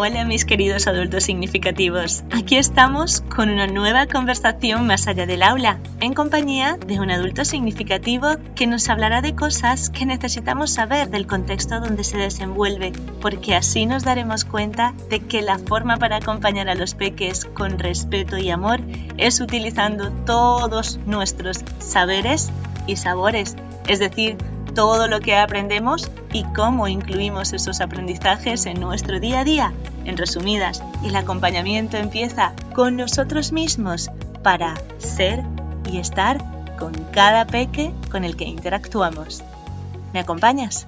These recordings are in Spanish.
Hola mis queridos adultos significativos. Aquí estamos con una nueva conversación más allá del aula, en compañía de un adulto significativo que nos hablará de cosas que necesitamos saber del contexto donde se desenvuelve, porque así nos daremos cuenta de que la forma para acompañar a los peques con respeto y amor es utilizando todos nuestros saberes y sabores, es decir, todo lo que aprendemos y cómo incluimos esos aprendizajes en nuestro día a día. En resumidas, el acompañamiento empieza con nosotros mismos para ser y estar con cada peque con el que interactuamos. ¿Me acompañas?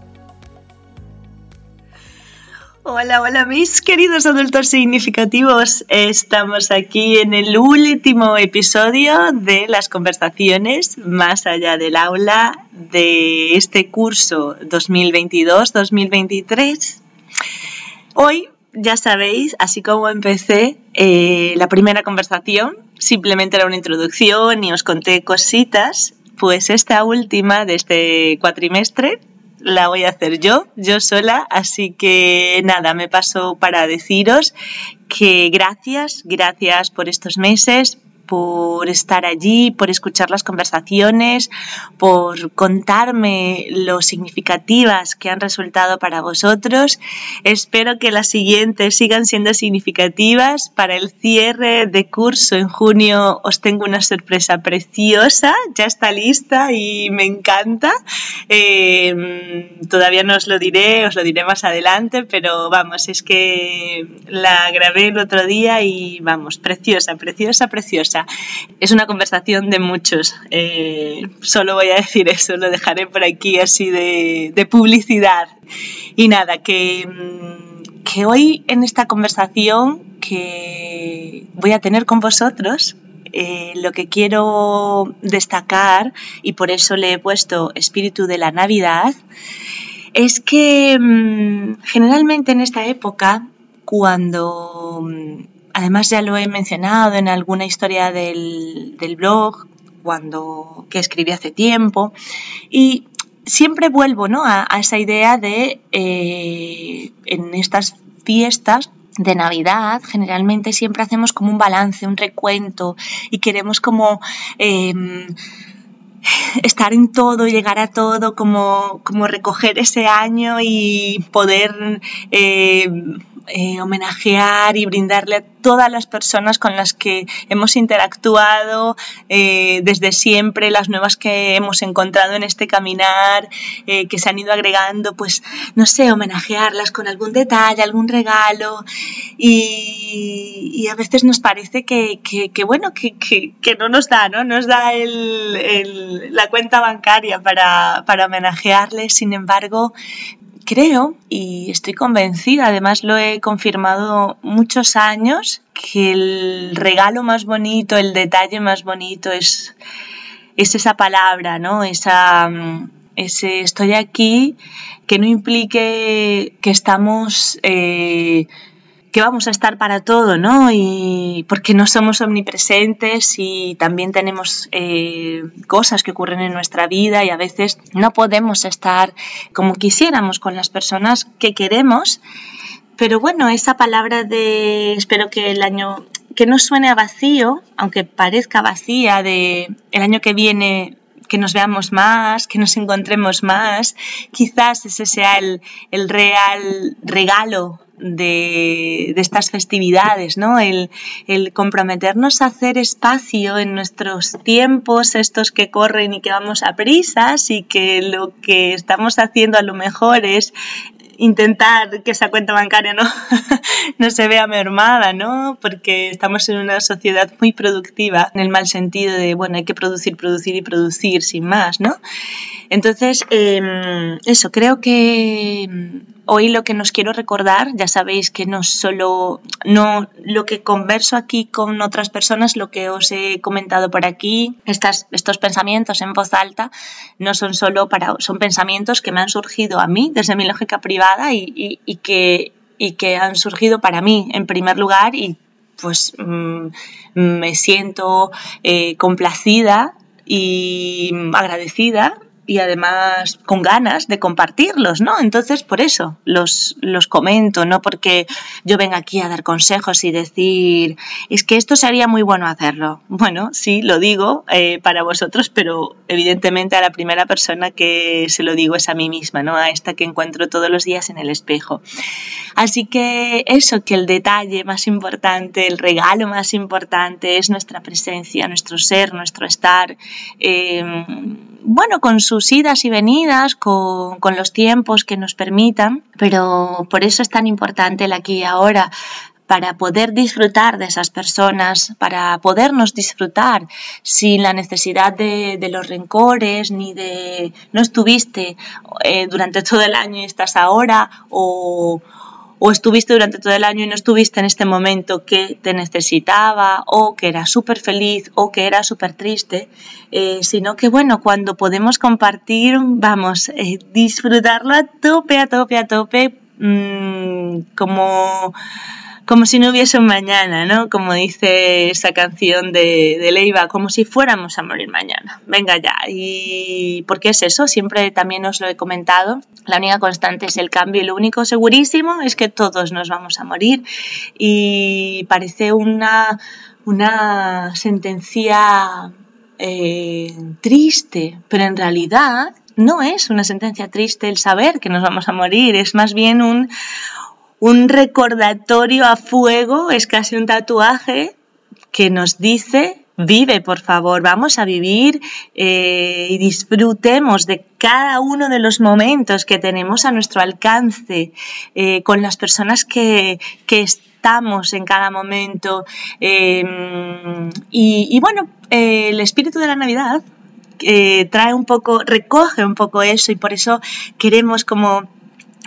Hola, hola mis queridos adultos significativos. Estamos aquí en el último episodio de las conversaciones más allá del aula de este curso 2022-2023. Hoy, ya sabéis, así como empecé eh, la primera conversación, simplemente era una introducción y os conté cositas, pues esta última de este cuatrimestre la voy a hacer yo, yo sola, así que nada, me paso para deciros que gracias, gracias por estos meses, por estar allí, por escuchar las conversaciones, por contarme lo significativas que han resultado para vosotros. Espero que las siguientes sigan siendo significativas. Para el cierre de curso en junio os tengo una sorpresa preciosa, ya está lista y me encanta. Eh, todavía no os lo diré, os lo diré más adelante, pero vamos, es que la grabé el otro día y vamos, preciosa, preciosa, preciosa. Es una conversación de muchos. Eh, solo voy a decir eso, lo dejaré por aquí así de, publicidad. Y nada, que, mm, que hoy en esta conversación que voy a tener con vosotros, eh, lo que quiero destacar, y por eso le he puesto espíritu de la Navidad, es que mm, generalmente en esta época, cuando mm, Además ya lo he mencionado en alguna historia del, blog cuando que escribí hace tiempo y siempre vuelvo ¿no? a, esa idea de eh, en estas fiestas de Navidad generalmente siempre hacemos como un balance, un recuento y queremos como em, estar en todo, llegar a todo, como, como recoger ese año y poder eh, eh, homenajear y brindarle a todas las personas con las que hemos interactuado eh, desde siempre, las nuevas que hemos encontrado en este caminar, eh, que se han ido agregando, pues no sé, homenajearlas con algún detalle, algún regalo y, a veces nos parece que, bueno, que, no nos da, ¿no? Nos da la cuenta bancaria para, para homenajearles, sin embargo, creo y estoy convencida, además lo he confirmado muchos años, que el regalo más bonito, el detalle más bonito es, es esa palabra, ¿no? Esa, mm, ese estoy aquí, que no implique que estamos eh, que vamos a estar para todo, ¿no? Y porque no somos omnipresentes y también tenemos eh, cosas que ocurren en nuestra vida y a veces no podemos estar como quisiéramos con las personas que queremos. Pero bueno, esa palabra de espero que el año que no suene a vacío, aunque parezca vacía, de el año que viene que nos veamos más, que nos encontremos más, quizás ese sea el, el real regalo de, estas festividades, ¿no? El, comprometernos a hacer espacio en nuestros tiempos, estos que corren y que vamos a prisas y que lo que estamos haciendo a lo mejor es intentar que esa cuenta bancaria no, no se vea mermada, ¿no? Porque estamos en una sociedad muy productiva, en el mal sentido de, bueno, hay que producir, producir y producir sin más, ¿no? Entonces, em, eso, creo que hoy lo que nos quiero recordar, ya sabéis que no solo no lo que converso aquí con otras personas, lo que os he comentado por aquí, estas, estos pensamientos en voz alta, no son solo para, son pensamientos que me han surgido a mí desde mi lógica privada y, que, y que han surgido para mí en primer lugar y pues mm, me siento eh, complacida y agradecida y además con ganas de compartirlos, ¿no? Entonces, por eso los, los comento, no porque yo venga aquí a dar consejos y decir, es que esto sería muy bueno hacerlo. Bueno, sí, lo digo eh, para vosotros, pero evidentemente a la primera persona que se lo digo es a mí misma, ¿no? A esta que encuentro todos los días en el espejo. Así que eso, que el detalle más importante, el regalo más importante es nuestra presencia, nuestro ser, nuestro estar. Eh, bueno, con sus idas y venidas, con, los tiempos que nos permitan, pero por eso es tan importante el aquí y ahora, para poder disfrutar de esas personas, para podernos disfrutar sin la necesidad de, los rencores, ni de no estuviste eh, durante todo el año y estás ahora, o, o estuviste durante todo el año y no estuviste en este momento que te necesitaba o que era súper feliz o que era súper triste, eh, sino que bueno, cuando podemos compartir, vamos, eh, disfrutarlo a tope, a tope, a tope, mmm, como como si no hubiese un mañana, ¿no? Como dice esa canción de, Leiva, como si fuéramos a morir mañana. Venga ya. ¿Y por qué es eso? Siempre también os lo he comentado. La única constante es el cambio y lo único segurísimo es que todos nos vamos a morir. Y parece una, una sentencia eh, triste, pero en realidad no es una sentencia triste el saber que nos vamos a morir, es más bien un, un recordatorio a fuego, es casi un tatuaje que nos dice, vive por favor, vamos a vivir eh, y disfrutemos de cada uno de los momentos que tenemos a nuestro alcance eh, con las personas que, estamos en cada momento. Em, y, bueno, el espíritu de la Navidad eh, trae un poco, recoge un poco eso y por eso queremos como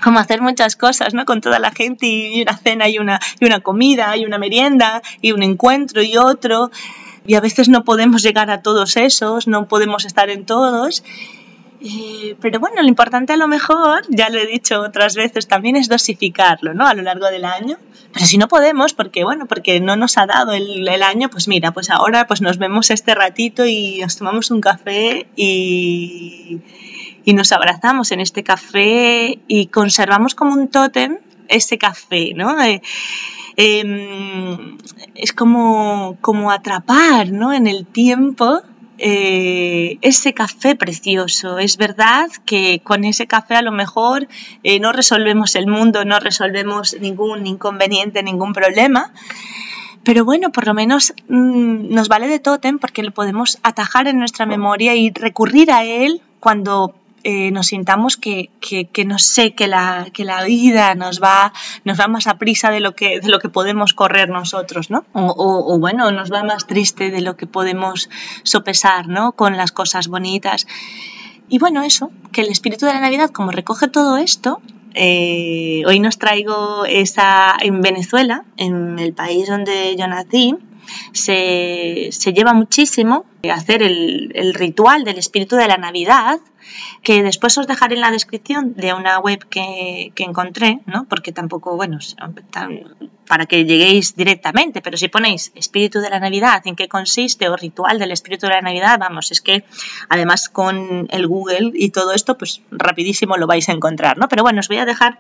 como hacer muchas cosas, ¿no? Con toda la gente y una cena y una, y una comida y una merienda y un encuentro y otro. Y a veces no podemos llegar a todos esos, no podemos estar en todos. Pero bueno, lo importante a lo mejor, ya lo he dicho otras veces, también es dosificarlo, ¿no? A lo largo del año. Pero si no podemos, porque bueno, porque no nos ha dado el, el año, pues mira, pues ahora pues nos vemos este ratito y nos tomamos un café y, y nos abrazamos en este café y conservamos como un tótem ese café, ¿no? Eh, em, es como, como atrapar ¿no? en el tiempo eh, ese café precioso. Es verdad que con ese café a lo mejor eh, no resolvemos el mundo, no resolvemos ningún inconveniente, ningún problema. Pero bueno, por lo menos mm, nos vale de tótem porque lo podemos atajar en nuestra memoria y recurrir a él cuando eh, nos sintamos que, no sé, que la, que la vida nos va, nos va más a prisa de lo que, de lo que podemos correr nosotros, ¿no? O, bueno, nos va más triste de lo que podemos sopesar, ¿no? Con las cosas bonitas. Y bueno, eso, que el espíritu de la Navidad, como recoge todo esto, eh, hoy nos traigo esa en Venezuela, en el país donde yo nací, se, lleva muchísimo hacer el, el, ritual del espíritu de la Navidad, que después os dejaré en la descripción de una web que, encontré, ¿no? porque tampoco, bueno, para que lleguéis directamente, pero si ponéis espíritu de la Navidad, en qué consiste o ritual del espíritu de la Navidad, vamos, es que además con el Google y todo esto, pues rapidísimo lo vais a encontrar, ¿no? Pero bueno, os voy a dejar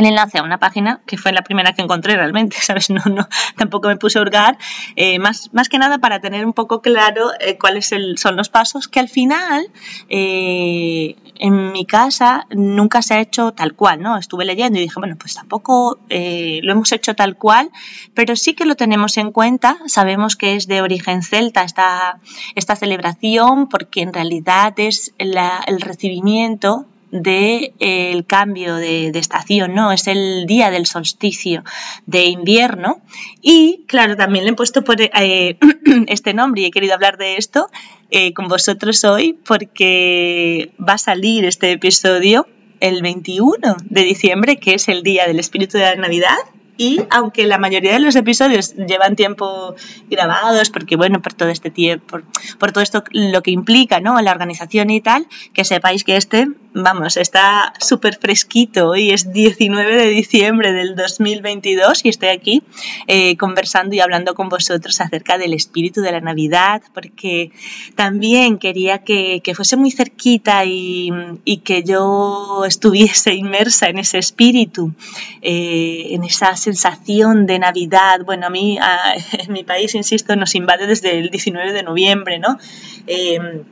el enlace a una página que fue la primera que encontré realmente, ¿sabes? No, no, tampoco me puse a hurgar, eh, más, más que nada para tener un poco claro eh, cuáles son los pasos, que al final eh, en mi casa nunca se ha hecho tal cual, ¿no? Estuve leyendo y dije, bueno, pues tampoco lo hemos hecho tal cual, pero sí que lo tenemos en cuenta, sabemos que es de origen celta esta, esta celebración, porque en realidad es el recibimiento del el cambio de, estación, ¿no? Es el día del solsticio de invierno. Y claro, también le he puesto eh, este nombre y he querido hablar de esto eh, con vosotros hoy porque va a salir este episodio el 21 de diciembre, que es el día del espíritu de la Navidad y aunque la mayoría de los episodios llevan tiempo grabados, porque bueno, por todo este tiempo, por, todo esto lo que implica, ¿no? La organización y tal, que sepáis que este, vamos, está súper fresquito. Hoy es 19 de diciembre del 2022 y estoy aquí eh, conversando y hablando con vosotros acerca del espíritu de la Navidad, porque también quería que, que fuese muy cerquita y, y, que yo estuviese inmersa en ese espíritu, eh, en esa sensación de Navidad. Bueno, a mí, en mi país, insisto, nos invade desde el 19 de noviembre, ¿no? Em,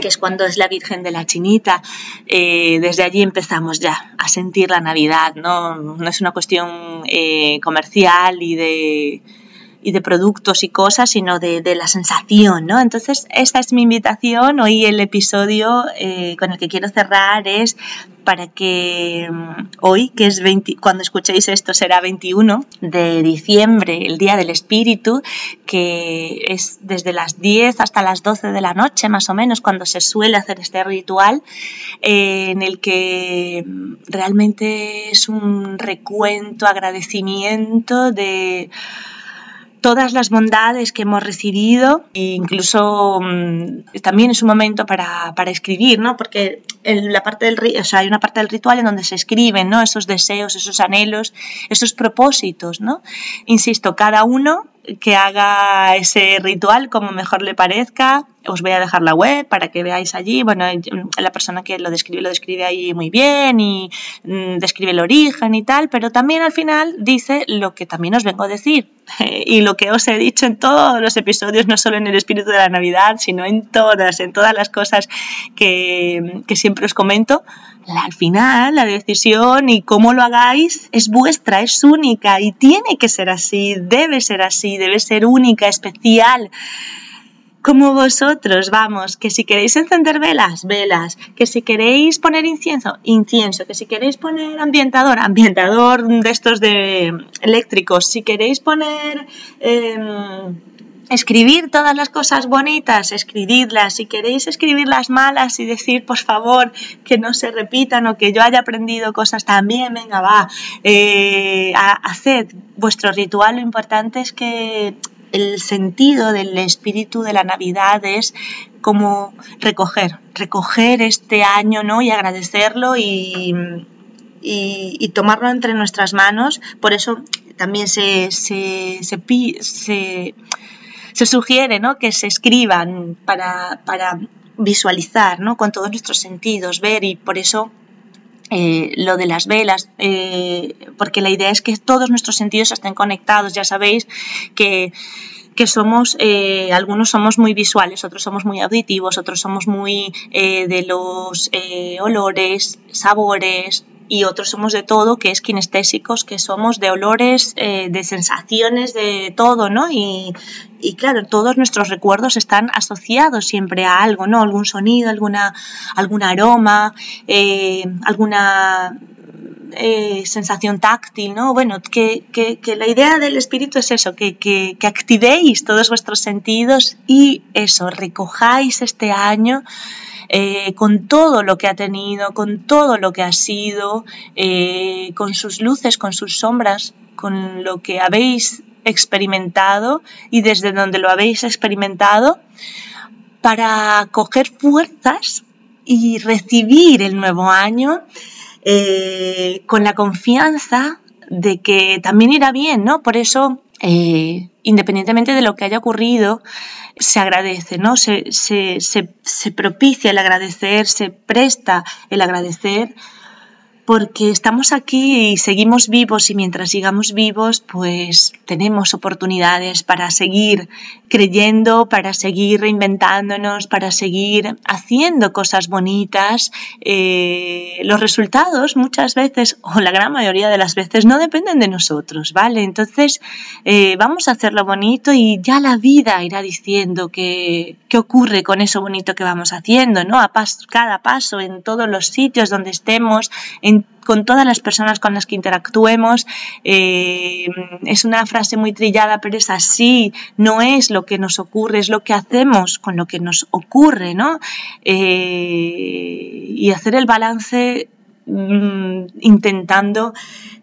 que es cuando es la Virgen de la Chinita, eh, desde allí empezamos ya a sentir la Navidad, ¿no? No es una cuestión eh, comercial y de y de productos y cosas, sino de, de, la sensación, ¿no? Entonces, esta es mi invitación. Hoy el episodio eh, con el que quiero cerrar es para que mm, hoy, que es 20, cuando escuchéis esto será 21 de diciembre, el Día del Espíritu, que es desde las 10 hasta las 12 de la noche, más o menos, cuando se suele hacer este ritual, eh, en el que mm, realmente es un recuento, agradecimiento de todas las bondades que hemos recibido e incluso mm, también es un momento para, para escribir, ¿no? Porque la parte del, o sea, hay una parte del ritual en donde se escriben, ¿no? Esos deseos, esos anhelos, esos propósitos, ¿no? Insisto, cada uno que haga ese ritual como mejor le parezca. Os voy a dejar la web para que veáis allí. Bueno, la persona que lo describe lo describe ahí muy bien y mm, describe el origen y tal, pero también al final dice lo que también os vengo a decir y lo que os he dicho en todos los episodios, no solo en el espíritu de la Navidad, sino en todas, en todas las cosas que, que siempre os comento. Al final, la decisión y cómo lo hagáis es vuestra, es única y tiene que ser así, debe ser así, debe ser única, especial como vosotros, vamos, que si queréis encender velas, velas, que si queréis poner incienso, incienso, que si queréis poner ambientador, ambientador de estos de eléctricos, si queréis poner em, escribir todas las cosas bonitas, escribidlas. Si queréis escribir las malas y decir, por favor, que no se repitan o que yo haya aprendido cosas también, venga, va, eh, haced vuestro ritual. Lo importante es que el sentido del espíritu de la Navidad es como recoger, recoger este año ¿no? y agradecerlo y, y, tomarlo entre nuestras manos. Por eso también se, se, se, se sugiere ¿no? que se escriban para, para visualizar ¿no? con todos nuestros sentidos, ver y por eso eh, lo de las velas, eh, porque la idea es que todos nuestros sentidos estén conectados. Ya sabéis que, que somos, eh, algunos somos muy visuales, otros somos muy auditivos, otros somos muy de los olores, sabores, y otros somos de todo, que es kinestésicos, que somos de olores, de sensaciones, de todo, ¿no? Y, y claro, todos nuestros recuerdos están asociados siempre a algo, ¿no? Algún sonido, alguna, algún aroma, eh, alguna eh, sensación táctil, ¿no? Bueno, que, que, la idea del espíritu es eso, que, que, activéis todos vuestros sentidos y eso, recojáis este año eh, con todo lo que ha tenido, con todo lo que ha sido, con sus luces, con sus sombras, con lo que habéis experimentado y desde donde lo habéis experimentado para coger fuerzas y recibir el nuevo año eh, con la confianza de que también irá bien, ¿no? Por eso, eh, independientemente de lo que haya ocurrido, se agradece, ¿no? Se, se, se propicia el agradecer, se presta el agradecer porque estamos aquí y seguimos vivos y mientras sigamos vivos pues tenemos oportunidades para seguir creyendo, para seguir reinventándonos, para seguir haciendo cosas bonitas. Eh, los resultados muchas veces o la gran mayoría de las veces no dependen de nosotros, ¿vale? Entonces eh, vamos a hacerlo bonito y ya la vida irá diciendo qué ocurre con eso bonito que vamos haciendo, ¿no? A cada paso, en todos los sitios donde estemos, en con todas las personas con las que interactuemos. Eh, es una frase muy trillada, pero es así, no es lo que nos ocurre, es lo que hacemos con lo que nos ocurre, ¿no? Eh, y hacer el balance mm, intentando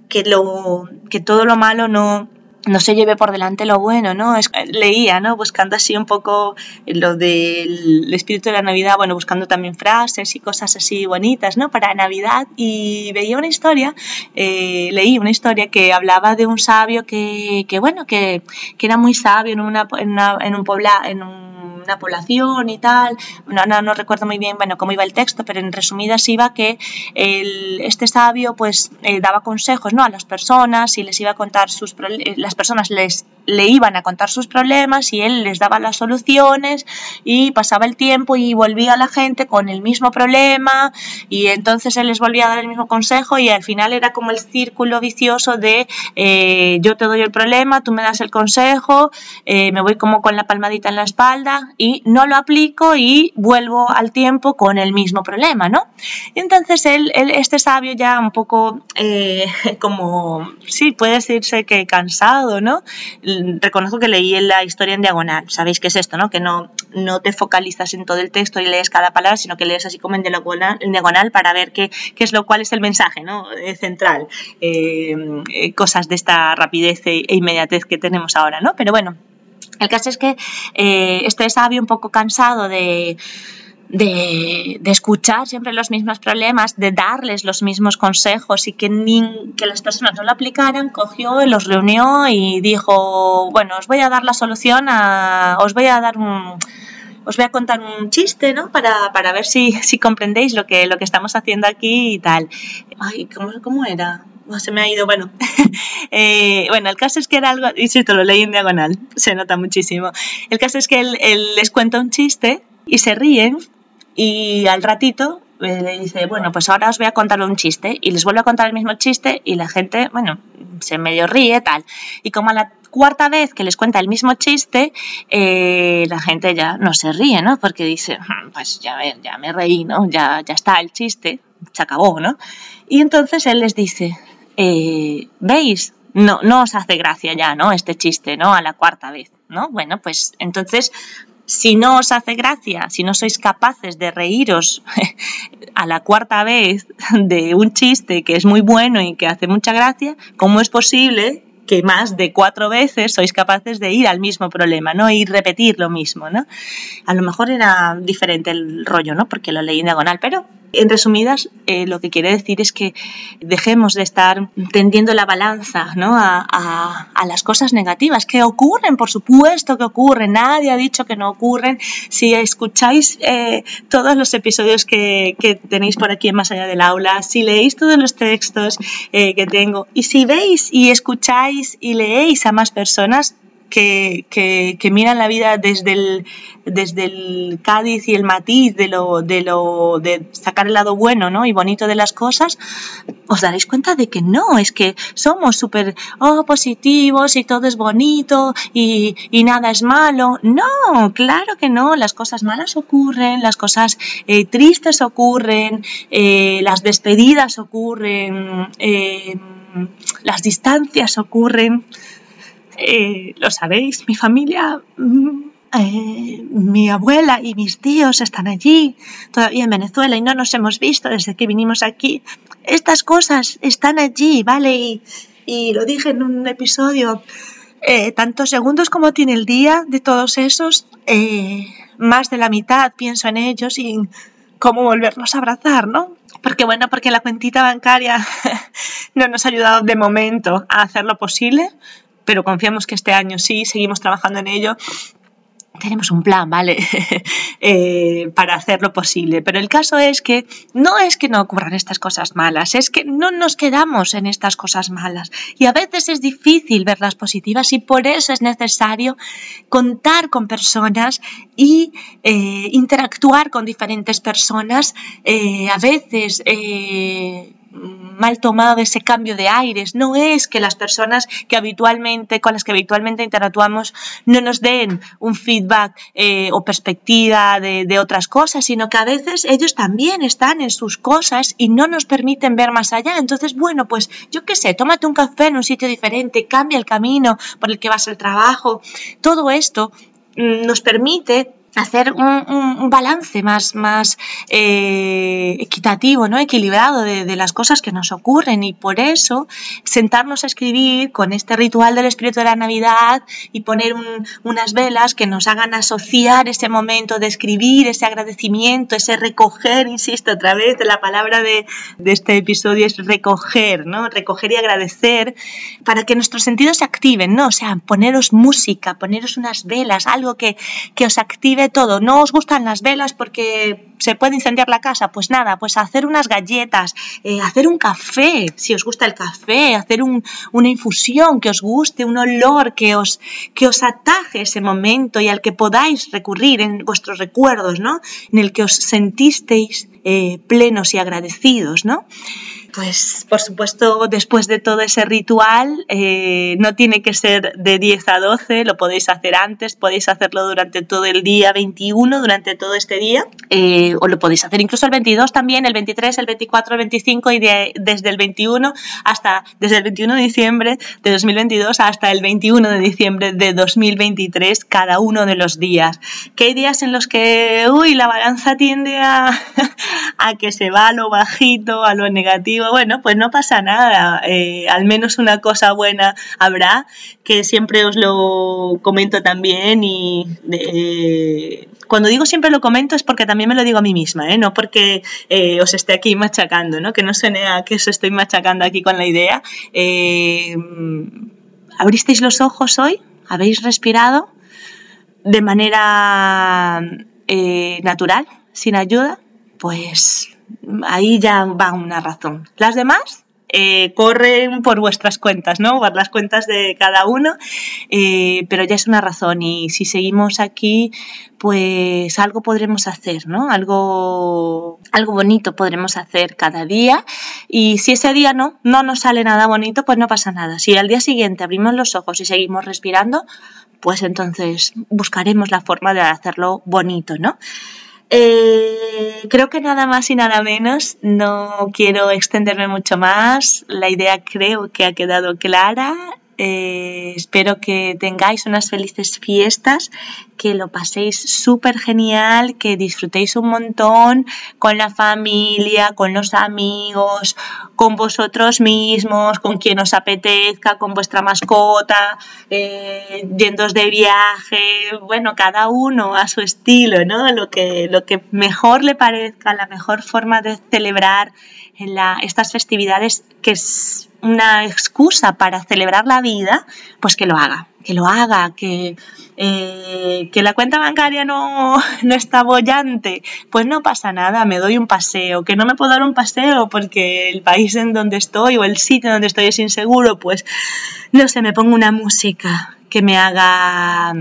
que, lo, que todo lo malo no, no se lleve por delante lo bueno, ¿no? leía, ¿no? Buscando así un poco lo del espíritu de la Navidad, bueno, buscando también frases y cosas así bonitas, ¿no? Para Navidad y veía una historia, eh, leí una historia que hablaba de un sabio que, que bueno, que, que, era muy sabio en, una, en, una, en un pobla, en un una población y tal. No, no, no, recuerdo muy bien bueno, cómo iba el texto, pero en resumidas iba que el, este sabio pues eh, daba consejos ¿no? a las personas y les iba a contar sus eh, las personas les le iban a contar sus problemas y él les daba las soluciones y pasaba el tiempo y volvía a la gente con el mismo problema y entonces él les volvía a dar el mismo consejo y al final era como el círculo vicioso de eh, yo te doy el problema, tú me das el consejo, me voy como con la palmadita en la espalda y no lo aplico y vuelvo al tiempo con el mismo problema, ¿no? Y entonces él, este sabio ya un poco eh, como, sí, puede decirse que cansado, ¿no? Reconozco que leí la historia en diagonal, ¿sabéis qué es esto, no? Que no, no te focalizas en todo el texto y lees cada palabra, sino que lees así como en diagonal, para ver qué, qué es lo cual es el mensaje, ¿no? Eh, central. Eh, cosas de esta rapidez e inmediatez que tenemos ahora, ¿no? Pero bueno, el caso es que eh, este sabio un poco cansado de, de, escuchar siempre los mismos problemas, de darles los mismos consejos y que, ni, que las personas no lo aplicaran, cogió, los reunió y dijo, bueno, os voy a dar la solución, a, os voy a dar un... Os voy a contar un chiste, ¿no? Para, para ver si, si comprendéis lo que, lo que estamos haciendo aquí y tal. Ay, ¿cómo, cómo era? se me ha ido, bueno. Eh, bueno, el caso es que era algo, y si te lo leí en diagonal, se nota muchísimo. El caso es que él, les cuenta un chiste y se ríen y al ratito eh, le dice, bueno, pues ahora os voy a contar un chiste y les vuelve a contar el mismo chiste y la gente, bueno, se medio ríe, tal. Y como a la cuarta vez que les cuenta el mismo chiste, eh, la gente ya no se ríe, ¿no? Porque dice, hmm, pues ya, ya me reí, ¿no? Ya, ya está el chiste, se acabó, ¿no? Y entonces él les dice, eh, ¿veis? No, no os hace gracia ya, ¿no? Este chiste, ¿no? A la cuarta vez, ¿no? Bueno, pues entonces, si no os hace gracia, si no sois capaces de reíros a la cuarta vez de un chiste que es muy bueno y que hace mucha gracia, ¿cómo es posible que más de cuatro veces sois capaces de ir al mismo problema, ¿no? Y repetir lo mismo, ¿no? A lo mejor era diferente el rollo, ¿no? Porque lo leí en diagonal, pero en resumidas, eh, lo que quiere decir es que dejemos de estar tendiendo la balanza a, las cosas negativas que ocurren, por supuesto que ocurren, nadie ha dicho que no ocurren. Si escucháis eh, todos los episodios que, tenéis por aquí Más allá del aula, si leéis todos los textos eh, que tengo y si veis y escucháis y leéis a más personas, que, miran la vida desde el, Cádiz y el matiz de lo, de lo de sacar el lado bueno ¿no? y bonito de las cosas, os daréis cuenta de que no, es que somos súper oh, positivos y todo es bonito y, nada es malo. No, claro que no, las cosas malas ocurren, las cosas eh, tristes ocurren, eh, las despedidas ocurren, eh, las distancias ocurren. Eh, lo sabéis, mi familia, mm, eh, mi abuela y mis tíos están allí, todavía en Venezuela, y no nos hemos visto desde que vinimos aquí. Estas cosas están allí, ¿vale? Y, lo dije en un episodio, eh, tantos segundos como tiene el día de todos esos, más de la mitad pienso en ellos y cómo volverlos a abrazar, ¿no? Porque bueno, porque la cuentita bancaria no nos ha ayudado de momento a hacer lo posible, pero confiamos que este año sí, seguimos trabajando en ello tenemos un plan, ¿vale? Eh, para hacerlo posible. Pero el caso es que no es que no ocurran estas cosas malas, es que no nos quedamos en estas cosas malas. Y a veces es difícil ver las positivas y por eso es necesario contar con personas y eh, interactuar con diferentes personas. Eh, a veces mal tomado ese cambio de aires. No es que las personas que habitualmente, con las que habitualmente interactuamos no nos den un feedback eh, o perspectiva de, otras cosas, sino que a veces ellos también están en sus cosas y no nos permiten ver más allá. Entonces, bueno, pues yo qué sé, tómate un café en un sitio diferente, cambia el camino por el que vas al trabajo. Todo esto mm, nos permite hacer un, balance más, más eh, equitativo, ¿no? equilibrado de, las cosas que nos ocurren y por eso sentarnos a escribir con este ritual del espíritu de la Navidad y poner unas velas que nos hagan asociar ese momento de escribir, ese agradecimiento, ese recoger, insisto otra vez, la palabra de, este episodio es recoger, ¿no? recoger y agradecer para que nuestros sentidos se activen, ¿no? o sea, poneros música, poneros unas velas, algo que, que os active todo. ¿No os gustan las velas porque se puede incendiar la casa? Pues nada, pues hacer unas galletas, eh, hacer un café, si os gusta el café, hacer una infusión que os guste, un olor que os, que os ataje ese momento y al que podáis recurrir en vuestros recuerdos, ¿no? En el que os sentisteis eh, plenos y agradecidos, ¿no? Pues por supuesto, después de todo ese ritual, eh, no tiene que ser de 10 a 12, lo podéis hacer antes, podéis hacerlo durante todo el día 21, durante todo este día, eh, o lo podéis hacer incluso el 22 también, el 23, el 24, el 25 y desde el 21 hasta, desde el 21 de diciembre de 2022 hasta el 21 de diciembre de 2023, cada uno de los días. Que hay días en los que, uy, la balanza tiende a, a que se va a lo bajito, a lo negativo, bueno, pues no pasa nada, eh, al menos una cosa buena habrá, que siempre os lo comento también y eh, cuando digo siempre lo comento es porque también me lo digo a mí misma, ¿eh? no porque os esté aquí machacando, ¿no? que no suene a que os estoy machacando aquí con la idea. ¿Abristeis los ojos hoy? ¿Habéis respirado de manera natural, sin ayuda? Pues ahí ya va una razón. Las demás eh, corren por vuestras cuentas, ¿no? Por las cuentas de cada uno, eh, pero ya es una razón y si seguimos aquí, pues algo podremos hacer, ¿no? Algo, algo bonito podremos hacer cada día y si ese día no, no nos sale nada bonito, pues no pasa nada. Si al día siguiente abrimos los ojos y seguimos respirando, pues entonces buscaremos la forma de hacerlo bonito, ¿no? Eh, creo que nada más y nada menos. No quiero extenderme mucho más. La idea creo que ha quedado clara. Eh, espero que tengáis unas felices fiestas, que lo paséis súper genial, que disfrutéis un montón con la familia, con los amigos, con vosotros mismos, con quien os apetezca, con vuestra mascota, eh, yendo de viaje, bueno, cada uno a su estilo, ¿no? Lo que, lo que mejor le parezca, la mejor forma de celebrar en estas festividades que es una excusa para celebrar la vida, pues que lo haga, que lo haga, que, eh, que la cuenta bancaria no, no está bollante, pues no pasa nada, me doy un paseo, que no me puedo dar un paseo porque el país en donde estoy o el sitio donde estoy es inseguro, pues no sé, me pongo una música que me haga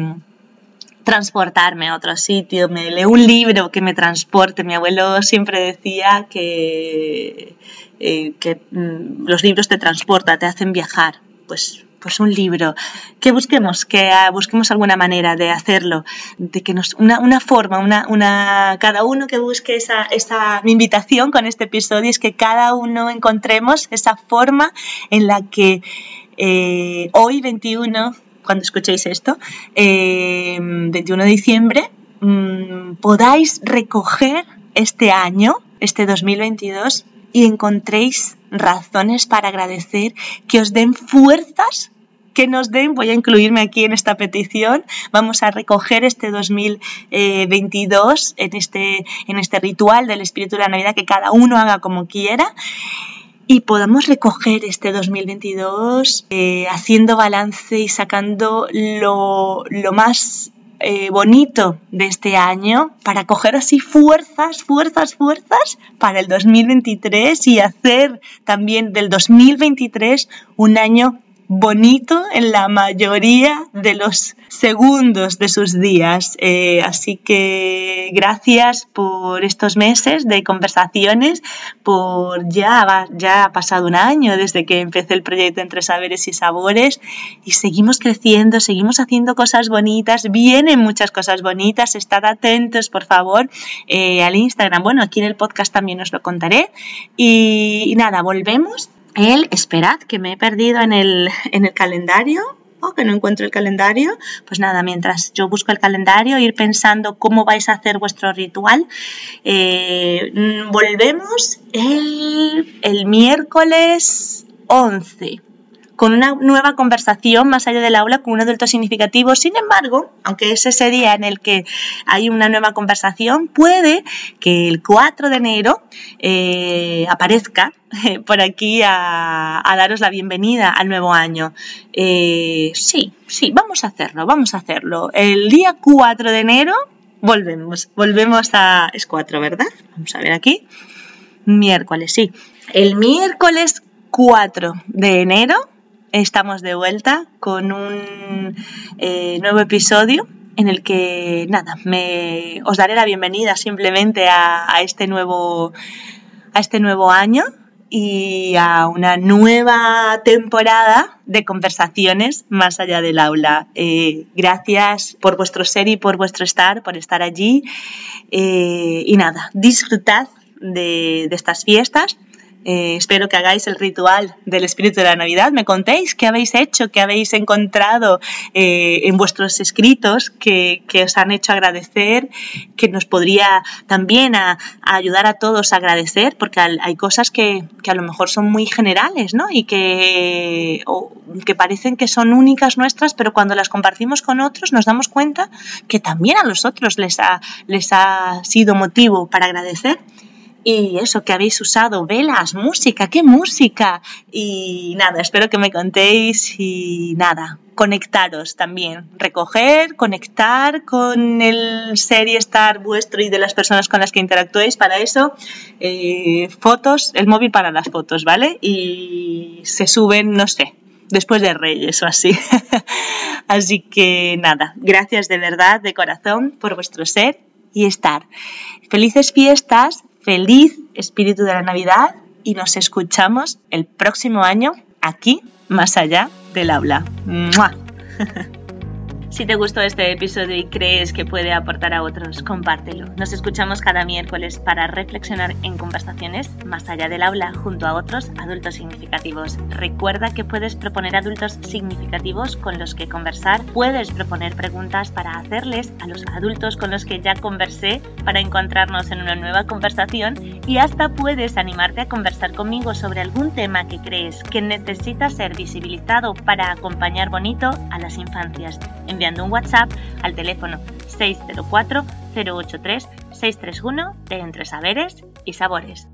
transportarme a otro sitio, me leo un libro que me transporte. Mi abuelo siempre decía que, eh, que mm, los libros te transportan, te hacen viajar. Pues, pues un libro, que busquemos, que ah, busquemos alguna manera de hacerlo, de que nos, una, una forma, una, una, cada uno que busque esa, esa, mi invitación con este episodio es que cada uno encontremos esa forma en la que eh, hoy 21 cuando escuchéis esto, 21 eh, de diciembre, mm, podáis recoger este año, este 2022, y encontréis razones para agradecer, que os den fuerzas que nos den, voy a incluirme aquí en esta petición, vamos a recoger este 2022 en este, en este ritual del espíritu de la Navidad, que cada uno haga como quiera y podamos recoger este 2022 eh, haciendo balance y sacando lo, más eh, bonito de este año para coger así fuerzas, fuerzas, fuerzas para el 2023 y hacer también del 2023 un año bonito en la mayoría de los segundos de sus días. Eh, así que gracias por estos meses de conversaciones, por ya, ya ha pasado un año desde que empecé el proyecto Entre Saberes y Sabores y seguimos creciendo, seguimos haciendo cosas bonitas, vienen muchas cosas bonitas, estad atentos por favor eh, al Instagram, bueno, aquí en el podcast también os lo contaré y nada, volvemos el, esperad, que me he perdido en el, en el calendario. oh, que no encuentro el calendario. Pues nada, mientras yo busco el calendario, ir pensando cómo vais a hacer vuestro ritual. Eh, mm, volvemos el, el miércoles 11 con una nueva conversación más allá del aula con un adulto significativo. Sin embargo, aunque es ese día en el que hay una nueva conversación, puede que el 4 de enero eh, aparezca eh, por aquí a, daros la bienvenida al nuevo año. Eh, sí, sí, vamos a hacerlo, vamos a hacerlo. El día 4 de enero volvemos, volvemos a... Es 4, ¿verdad? Vamos a ver aquí. Miércoles, sí. El miércoles 4 de enero estamos de vuelta con un eh, nuevo episodio en el que, nada, me, os daré la bienvenida simplemente a, este, nuevo, a este nuevo año y a una nueva temporada de conversaciones más allá del aula. Eh, gracias por vuestro ser y por vuestro estar, por estar allí. Eh, y nada, disfrutad de, de estas fiestas eh, espero que hagáis el ritual del espíritu de la Navidad. Me contéis qué habéis hecho, qué habéis encontrado eh, en vuestros escritos que, os han hecho agradecer, que nos podría también ayudar a todos a agradecer, porque hay cosas que, a lo mejor son muy generales ¿no? y que, que parecen que son únicas nuestras, pero cuando las compartimos con otros nos damos cuenta que también a los otros les ha, les ha sido motivo para agradecer y eso que habéis usado, velas, música, qué música. Y nada, espero que me contéis y nada, conectaros también, recoger, conectar con el ser y estar vuestro y de las personas con las que interactuéis. Para eso, eh, fotos, el móvil para las fotos, ¿vale? Y se suben, no sé, después de Reyes o así. así que nada, gracias de verdad, de corazón, por vuestro ser y estar. Felices fiestas feliz espíritu de la Navidad y nos escuchamos el próximo año aquí, más allá del aula. Si te gustó este episodio y crees que puede aportar a otros, compártelo. Nos escuchamos cada miércoles para reflexionar en conversaciones más allá del aula junto a otros adultos significativos. Recuerda que puedes proponer adultos significativos con los que conversar, puedes proponer preguntas para hacerles a los adultos con los que ya conversé para encontrarnos en una nueva conversación y hasta puedes animarte a conversar conmigo sobre algún tema que crees que necesita ser visibilizado para acompañar bonito a las infancias enviando un WhatsApp al teléfono 604 083 631 de Entre Saberes y Sabores.